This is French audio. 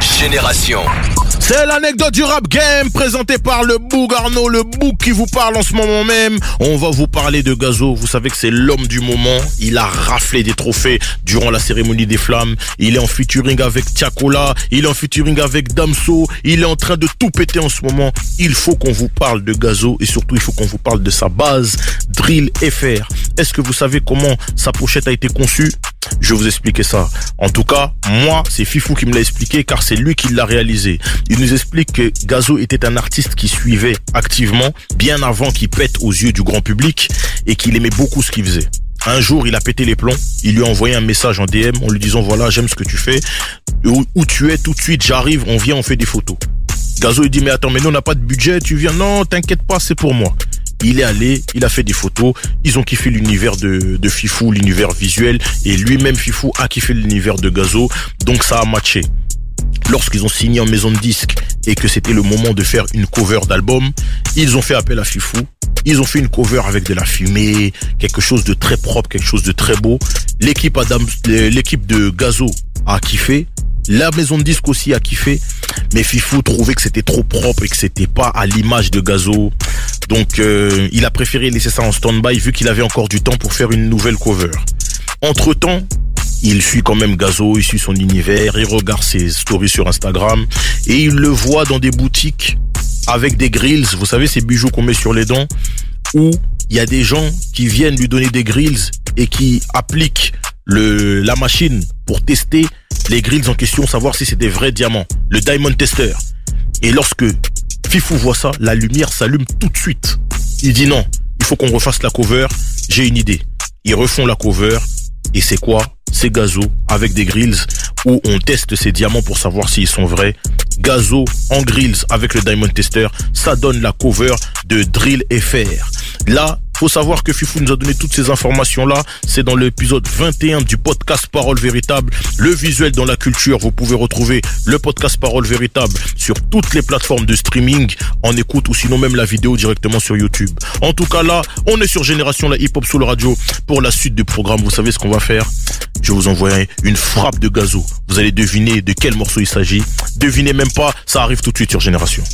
Génération. C'est l'anecdote du rap game présentée par le Boug Arnaud, le Boug qui vous parle en ce moment même. On va vous parler de Gazo. Vous savez que c'est l'homme du moment. Il a raflé des trophées durant la cérémonie des flammes. Il est en featuring avec Tiakola. Il est en featuring avec Damso. Il est en train de tout péter en ce moment. Il faut qu'on vous parle de Gazo et surtout il faut qu'on vous parle de sa base Drill FR. Est-ce que vous savez comment sa pochette a été conçue? Je vais vous expliquer ça. En tout cas, moi, c'est Fifou qui me l'a expliqué car c'est lui qui l'a réalisé. Il nous explique que Gazo était un artiste qui suivait activement bien avant qu'il pète aux yeux du grand public et qu'il aimait beaucoup ce qu'il faisait. Un jour, il a pété les plombs. Il lui a envoyé un message en DM en lui disant voilà, j'aime ce que tu fais. Où, tu es tout de suite, j'arrive, on vient, on fait des photos. Gazo il dit mais attends, mais nous on n'a pas de budget, tu viens Non, t'inquiète pas, c'est pour moi. Il est allé, il a fait des photos, ils ont kiffé l'univers de, de Fifou, l'univers visuel, et lui-même Fifou a kiffé l'univers de Gazo, donc ça a matché. Lorsqu'ils ont signé en maison de disque et que c'était le moment de faire une cover d'album, ils ont fait appel à Fifou. Ils ont fait une cover avec de la fumée, quelque chose de très propre, quelque chose de très beau. L'équipe Adam, l'équipe de Gazo a kiffé. La maison de disque aussi a kiffé. Mais Fifou trouvait que c'était trop propre et que c'était pas à l'image de Gazo. Donc euh, il a préféré laisser ça en stand-by vu qu'il avait encore du temps pour faire une nouvelle cover. Entre temps, il suit quand même Gazo, il suit son univers, il regarde ses stories sur Instagram et il le voit dans des boutiques avec des grills, vous savez ces bijoux qu'on met sur les dents, où il y a des gens qui viennent lui donner des grills et qui appliquent la machine pour tester les grills en question, savoir si c'est des vrais diamants, le diamond tester. Et lorsque Fifou voit ça, la lumière s'allume tout de suite. Il dit non, il faut qu'on refasse la cover, j'ai une idée. Ils refont la cover, et c'est quoi? C'est Gazo avec des grills où on teste ces diamants pour savoir s'ils sont vrais. Gazo en grills avec le Diamond Tester, ça donne la cover de Drill FR. Là, faut savoir que Fifou nous a donné toutes ces informations-là. C'est dans l'épisode 21 du podcast Parole Véritable. Le visuel dans la culture. Vous pouvez retrouver le podcast Parole Véritable sur toutes les plateformes de streaming en écoute ou sinon même la vidéo directement sur YouTube. En tout cas là, on est sur Génération la hip hop sous le radio pour la suite du programme. Vous savez ce qu'on va faire? Je vais vous envoyer une frappe de gazo. Vous allez deviner de quel morceau il s'agit. Devinez même pas, ça arrive tout de suite sur Génération.